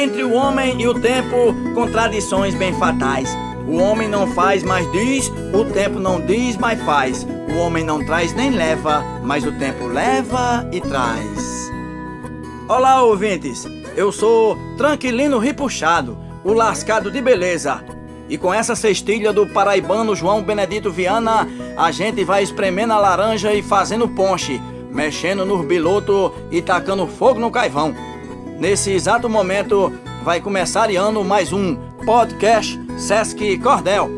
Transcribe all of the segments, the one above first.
Entre o homem e o tempo contradições bem fatais. O homem não faz, mas diz, o tempo não diz, mas faz. O homem não traz nem leva, mas o tempo leva e traz. Olá, ouvintes! Eu sou Tranquilino Ripuxado, o lascado de beleza. E com essa cestilha do paraibano João Benedito Viana, a gente vai espremendo a laranja e fazendo ponche, mexendo no biloto e tacando fogo no caivão. Nesse exato momento, vai começar ano mais um podcast Sesc Cordel.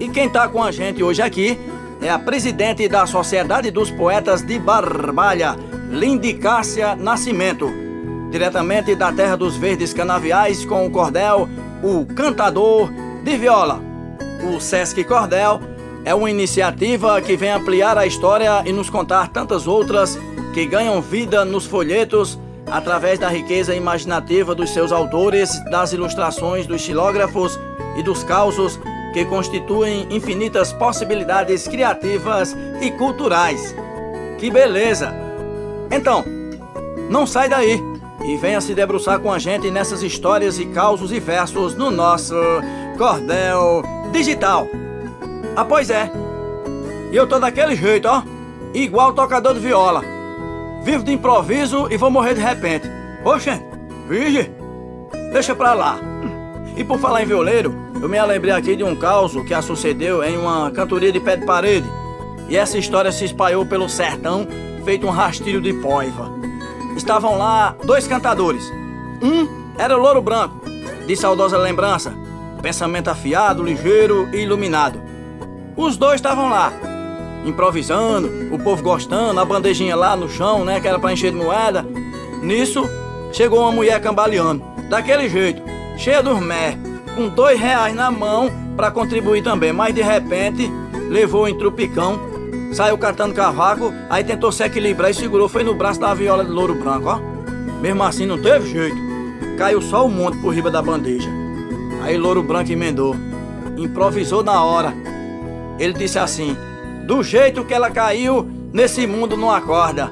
E quem tá com a gente hoje aqui é a presidente da Sociedade dos Poetas de Barbalha, Lindy Cássia Nascimento. Diretamente da terra dos verdes canaviais com o cordel, o cantador de viola. O Sesc Cordel é uma iniciativa que vem ampliar a história e nos contar tantas outras que ganham vida nos folhetos através da riqueza imaginativa dos seus autores, das ilustrações dos xilógrafos e dos causos que constituem infinitas possibilidades criativas e culturais. Que beleza! Então, não sai daí e venha se debruçar com a gente nessas histórias e causos e versos no nosso Cordel Digital. Ah, pois é. E eu tô daquele jeito, ó. Igual tocador de viola. Vivo de improviso e vou morrer de repente. Oxe, vige. Deixa pra lá. E por falar em violeiro, eu me lembrei aqui de um caos que sucedeu em uma cantoria de pé de parede. E essa história se espalhou pelo sertão, feito um rastilho de poiva. Estavam lá dois cantadores. Um era o Louro Branco, de saudosa lembrança, pensamento afiado, ligeiro e iluminado. Os dois estavam lá, improvisando, o povo gostando, a bandejinha lá no chão, né, que era pra encher de moeda. Nisso, chegou uma mulher cambaleando, daquele jeito, cheia dos mé, com dois reais na mão para contribuir também, mas de repente levou em trupicão, saiu catando cavaco, aí tentou se equilibrar e segurou, foi no braço da viola de louro branco, ó. Mesmo assim não teve jeito, caiu só o monte por riba da bandeja. Aí louro branco emendou, improvisou na hora ele disse assim: Do jeito que ela caiu, nesse mundo não acorda.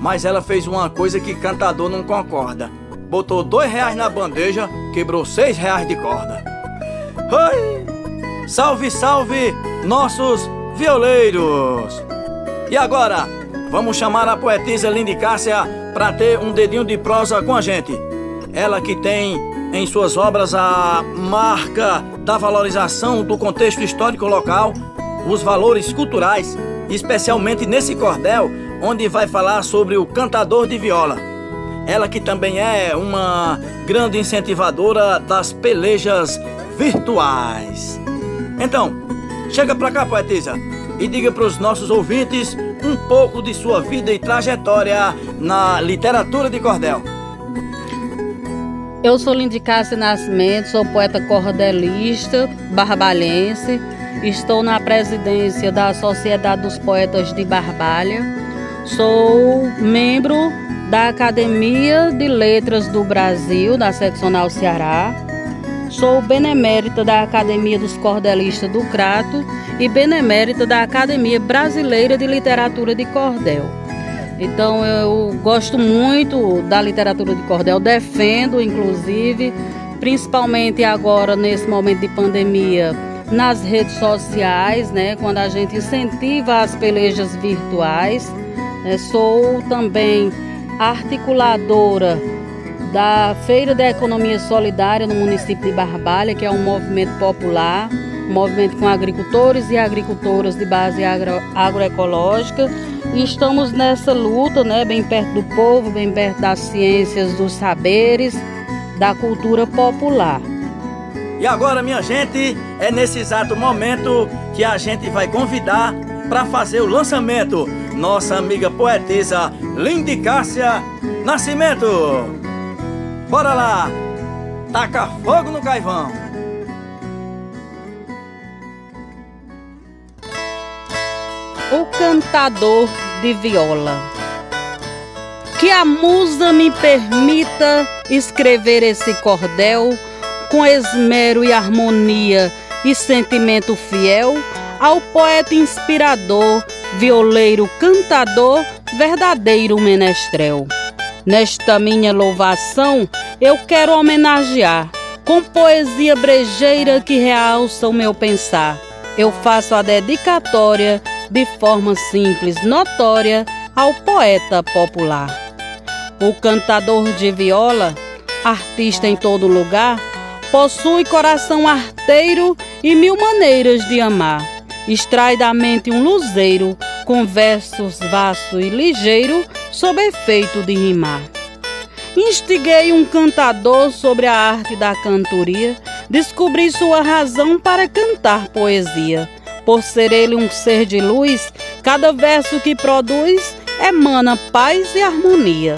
Mas ela fez uma coisa que cantador não concorda. Botou dois reais na bandeja, quebrou seis reais de corda. Oi! Salve, salve, nossos violeiros! E agora, vamos chamar a poetisa Lindy Cássia para ter um dedinho de prosa com a gente. Ela que tem em suas obras a marca da valorização do contexto histórico local os valores culturais, especialmente nesse cordel, onde vai falar sobre o cantador de viola. Ela que também é uma grande incentivadora das pelejas virtuais. Então, chega pra cá, poetisa, e diga para os nossos ouvintes um pouco de sua vida e trajetória na literatura de cordel. Eu sou Lindy Cássia Nascimento, sou poeta cordelista, barbalhense, Estou na presidência da Sociedade dos Poetas de Barbalha. Sou membro da Academia de Letras do Brasil, da Seccional Ceará. Sou benemérita da Academia dos Cordelistas do Crato e benemérita da Academia Brasileira de Literatura de Cordel. Então eu gosto muito da literatura de cordel, defendo inclusive, principalmente agora nesse momento de pandemia, nas redes sociais, né, quando a gente incentiva as pelejas virtuais. É, sou também articuladora da Feira da Economia Solidária no município de Barbalha, que é um movimento popular, um movimento com agricultores e agricultoras de base agro, agroecológica. E estamos nessa luta, né, bem perto do povo, bem perto das ciências, dos saberes, da cultura popular. E agora, minha gente, é nesse exato momento que a gente vai convidar para fazer o lançamento nossa amiga poetisa Lindy Cássia Nascimento. Bora lá! Taca fogo no caivão! O cantador de viola. Que a musa me permita escrever esse cordel com esmero e harmonia e sentimento fiel ao poeta inspirador, violeiro cantador, verdadeiro menestrel. Nesta minha louvação, eu quero homenagear com poesia brejeira que realça o meu pensar. Eu faço a dedicatória de forma simples, notória ao poeta popular. O cantador de viola, artista em todo lugar, possui coração arteiro e mil maneiras de amar. Extrai da mente um luzeiro com versos vasto e ligeiro, sob efeito de rimar. Instiguei um cantador sobre a arte da cantoria, descobri sua razão para cantar poesia. Por ser ele um ser de luz, cada verso que produz emana paz e harmonia.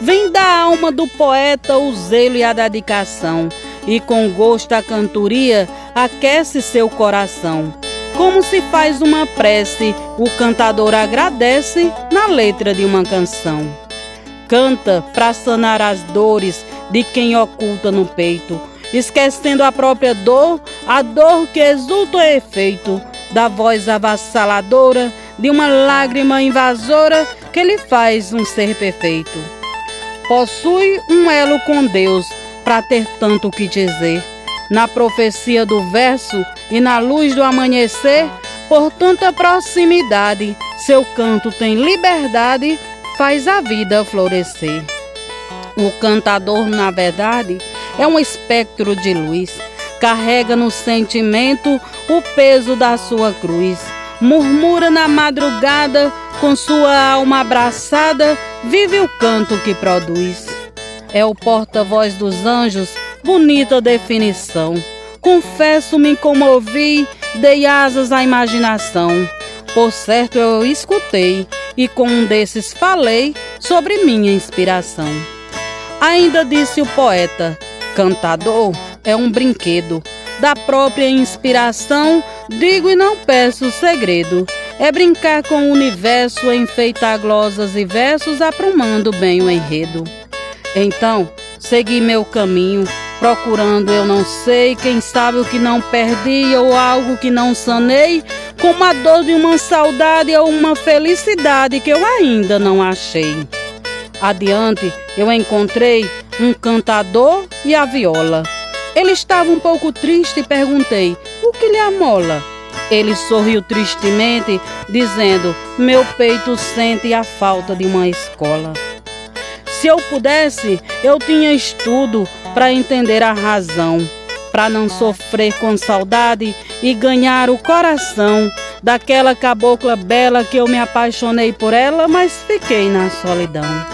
Vem da alma do poeta o zelo e a dedicação, e com gosto a cantoria aquece seu coração. Como se faz uma prece, o cantador agradece na letra de uma canção. Canta para sanar as dores de quem oculta no peito, esquecendo a própria dor, a dor que exulta o efeito da voz avassaladora de uma lágrima invasora que lhe faz um ser perfeito. Possui um elo com Deus para ter tanto o que dizer na profecia do verso e na luz do amanhecer, por tanta proximidade, seu canto tem liberdade, faz a vida florescer. O cantador, na verdade, é um espectro de luz, carrega no sentimento o peso da sua cruz. Murmura na madrugada, com sua alma abraçada, vive o canto que produz. É o porta-voz dos anjos Bonita definição. Confesso, me comovi, dei asas à imaginação. Por certo, eu escutei e com um desses falei sobre minha inspiração. Ainda disse o poeta: cantador é um brinquedo. Da própria inspiração, digo e não peço segredo. É brincar com o universo, enfeitar glosas e versos, aprumando bem o enredo. Então, segui meu caminho, procurando eu não sei, quem sabe o que não perdi ou algo que não sanei, como a dor de uma saudade ou uma felicidade que eu ainda não achei. Adiante eu encontrei um cantador e a viola. Ele estava um pouco triste e perguntei: O que lhe amola? Ele sorriu tristemente, dizendo: Meu peito sente a falta de uma escola. Se eu pudesse, eu tinha estudo para entender a razão, para não sofrer com saudade e ganhar o coração daquela cabocla bela que eu me apaixonei por ela, mas fiquei na solidão.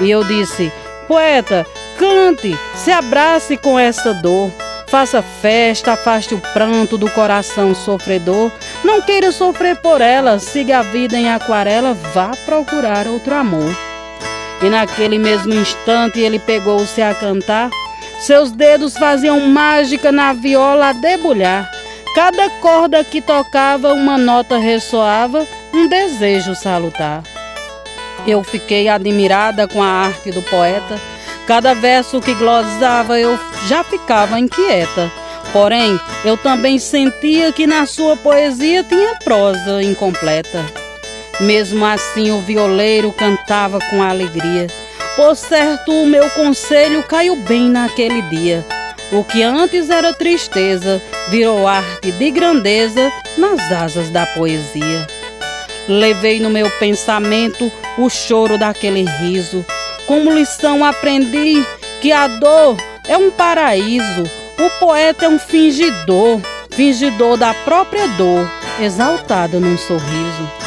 E eu disse: Poeta, cante, se abrace com essa dor. Faça festa, afaste o pranto do coração sofredor. Não queira sofrer por ela, siga a vida em aquarela, vá procurar outro amor. E naquele mesmo instante ele pegou-se a cantar. Seus dedos faziam mágica na viola a debulhar. Cada corda que tocava, uma nota ressoava, um desejo salutar. Eu fiquei admirada com a arte do poeta. Cada verso que glosava eu já ficava inquieta. Porém, eu também sentia que na sua poesia tinha prosa incompleta. Mesmo assim, o violeiro cantava com alegria. Por certo, o meu conselho caiu bem naquele dia. O que antes era tristeza virou arte de grandeza nas asas da poesia. Levei no meu pensamento o choro daquele riso. Como lição aprendi que a dor é um paraíso. O poeta é um fingidor, fingidor da própria dor, exaltado num sorriso.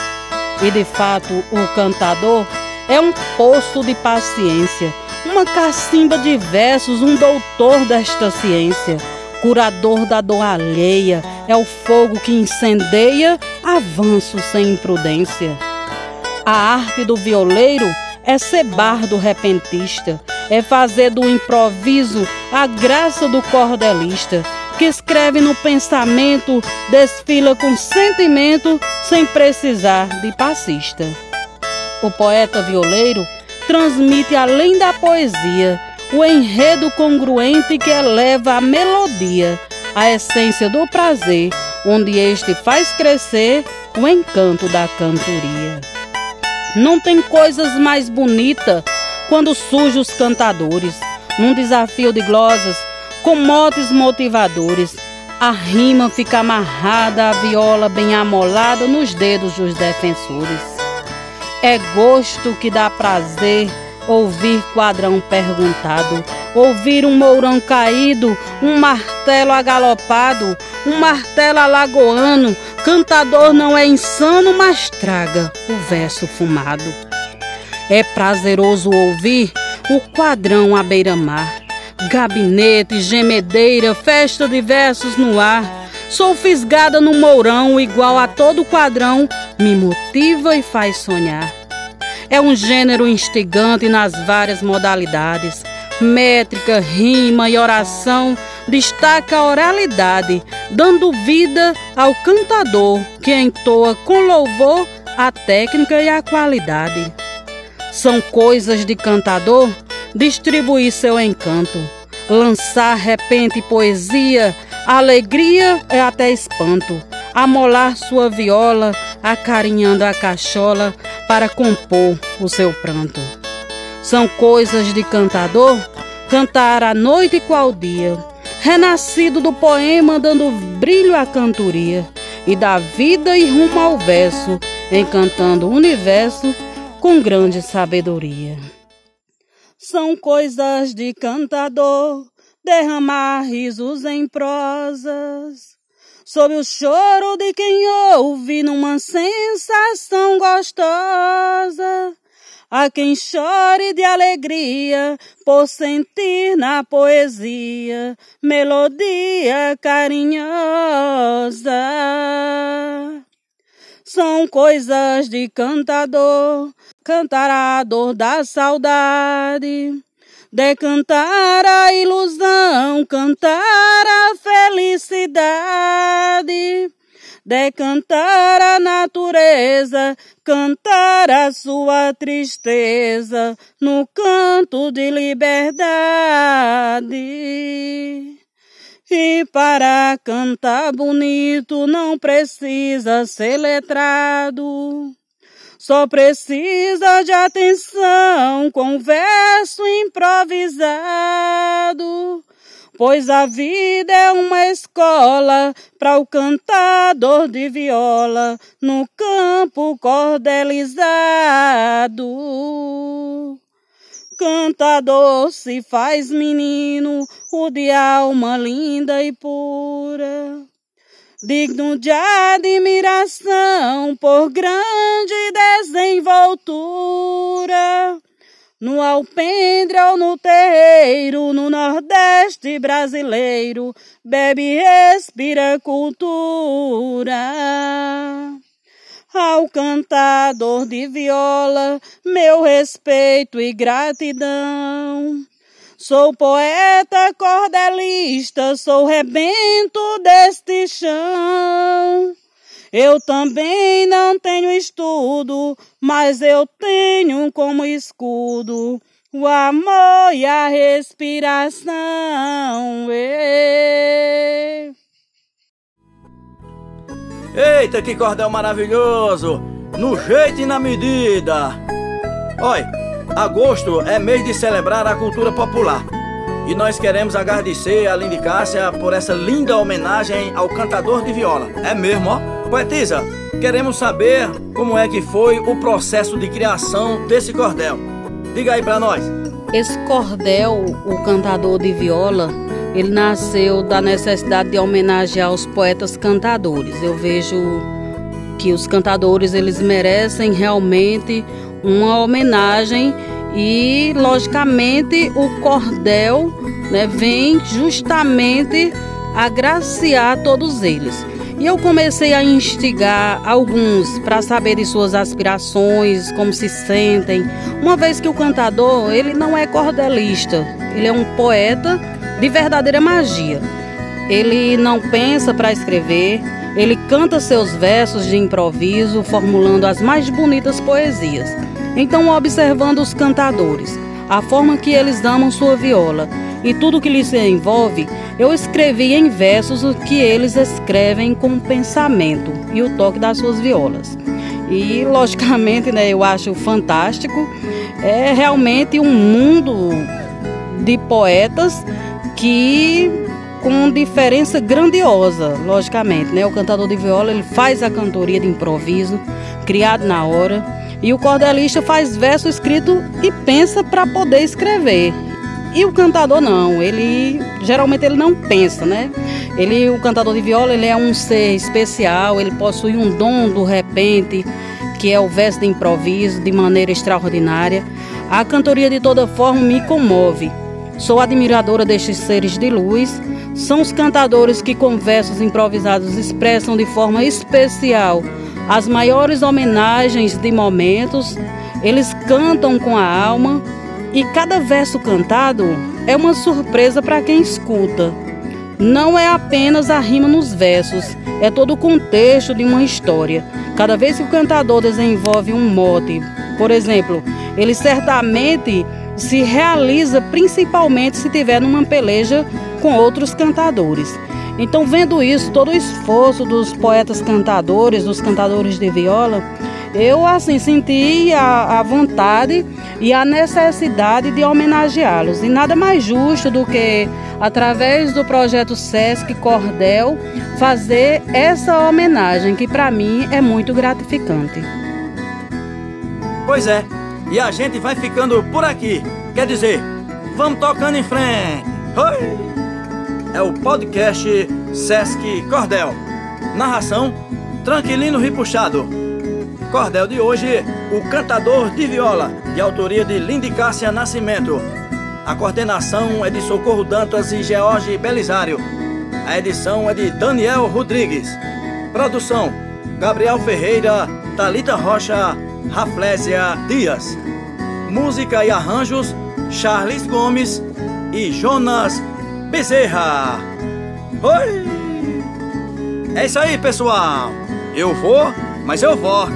E de fato, o cantador é um poço de paciência, uma cacimba de versos, um doutor desta ciência, curador da dor alheia, é o fogo que incendeia avanço sem imprudência. A arte do violeiro é ser bardo repentista, é fazer do improviso a graça do cordelista que escreve no pensamento, desfila com sentimento, sem precisar de passista. O poeta violeiro transmite além da poesia o enredo congruente que eleva a melodia, a essência do prazer, onde este faz crescer o encanto da cantoria. Não tem coisas mais bonitas quando surgem os cantadores num desafio de glosas com motes motivadores. A rima fica amarrada, a viola bem amolada nos dedos dos defensores. É gosto que dá prazer ouvir quadrão perguntado, ouvir um mourão caído, um martelo agalopado, um martelo alagoano. Cantador não é insano, mas traga o verso fumado. É prazeroso ouvir o quadrão à beira-mar Gabinete, gemedeira, festa de versos no ar. Sou fisgada no mourão, igual a todo quadrão, me motiva e faz sonhar. É um gênero instigante nas várias modalidades. Métrica, rima e oração destaca a oralidade, dando vida ao cantador que entoa com louvor a técnica e a qualidade. São coisas de cantador distribuir seu encanto, lançar repente poesia, alegria é até espanto, amolar sua viola, acarinhando a cachola para compor o seu pranto. São coisas de cantador, cantar à noite qual dia, renascido do poema dando brilho à cantoria, e da vida e rumo ao verso, encantando o universo com grande sabedoria são coisas de cantador, derramar risos em prosas. Sob o choro de quem ouve numa sensação gostosa. A quem chore de alegria por sentir na poesia melodia carinhosa. São coisas de cantador, cantar a dor da saudade, decantar a ilusão, cantar a felicidade, decantar a natureza, cantar a sua tristeza no canto de liberdade. E para cantar bonito não precisa ser letrado. Só precisa de atenção com verso improvisado, pois a vida é uma escola para o cantador de viola no campo cordelizado. Cantador se faz menino, o de alma linda e pura digno de admiração por grande desenvoltura. No alpendre ou no terreiro, no Nordeste brasileiro, bebe e respira cultura. Ao cantador de viola, meu respeito e gratidão. Sou poeta cordelista, sou rebento deste chão. Eu também não tenho estudo, mas eu tenho como escudo o amor e a respiração. Eita, que cordel maravilhoso! No jeito e na medida! Olha, Agosto é mês de celebrar a cultura popular. E nós queremos agradecer a Lindy Cássia por essa linda homenagem ao cantador de viola. É mesmo, ó. Poetisa, queremos saber como é que foi o processo de criação desse cordel. Diga aí pra nós. Esse cordel, o cantador de viola, ele nasceu da necessidade de homenagear os poetas cantadores. Eu vejo que os cantadores eles merecem realmente uma homenagem e, logicamente, o cordel né, vem justamente agraciar todos eles. E eu comecei a instigar alguns para saber de suas aspirações, como se sentem, uma vez que o cantador, ele não é cordelista, ele é um poeta de verdadeira magia. Ele não pensa para escrever, ele canta seus versos de improviso, formulando as mais bonitas poesias. Então, observando os cantadores, a forma que eles amam sua viola e tudo que lhes envolve, eu escrevi em versos o que eles escrevem com o pensamento e o toque das suas violas. E, logicamente, né, eu acho fantástico. É realmente um mundo de poetas que com diferença grandiosa, logicamente, né? O cantador de viola, ele faz a cantoria de improviso, criado na hora, e o cordelista faz verso escrito e pensa para poder escrever. E o cantador não, ele geralmente ele não pensa, né? Ele, o cantador de viola, ele é um ser especial, ele possui um dom do repente, que é o verso de improviso, de maneira extraordinária. A cantoria de toda forma me comove. Sou admiradora destes seres de luz. São os cantadores que com versos improvisados expressam de forma especial as maiores homenagens de momentos. Eles cantam com a alma e cada verso cantado é uma surpresa para quem escuta. Não é apenas a rima nos versos, é todo o contexto de uma história. Cada vez que o cantador desenvolve um mote, por exemplo, ele certamente se realiza principalmente se tiver numa peleja com outros cantadores. Então, vendo isso, todo o esforço dos poetas cantadores, dos cantadores de viola, eu assim senti a, a vontade e a necessidade de homenageá-los. E nada mais justo do que, através do projeto Sesc Cordel, fazer essa homenagem que para mim é muito gratificante. Pois é, e a gente vai ficando por aqui. Quer dizer, vamos tocando em frente. Oi! É o podcast Sesc Cordel. Narração: Tranquilino Ripuxado. Cordel de hoje, O Cantador de Viola, de autoria de Lindy Cássia Nascimento. A coordenação é de Socorro Dantas e George Belisário. A edição é de Daniel Rodrigues. Produção: Gabriel Ferreira, Talita Rocha, Raflésia Dias. Música e arranjos: Charles Gomes e Jonas Bezerra. Oi! É isso aí, pessoal. Eu vou, mas eu volto.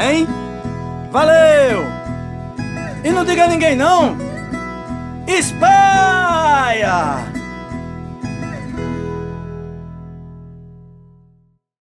Hein? Valeu! E não diga a ninguém não! Espalha!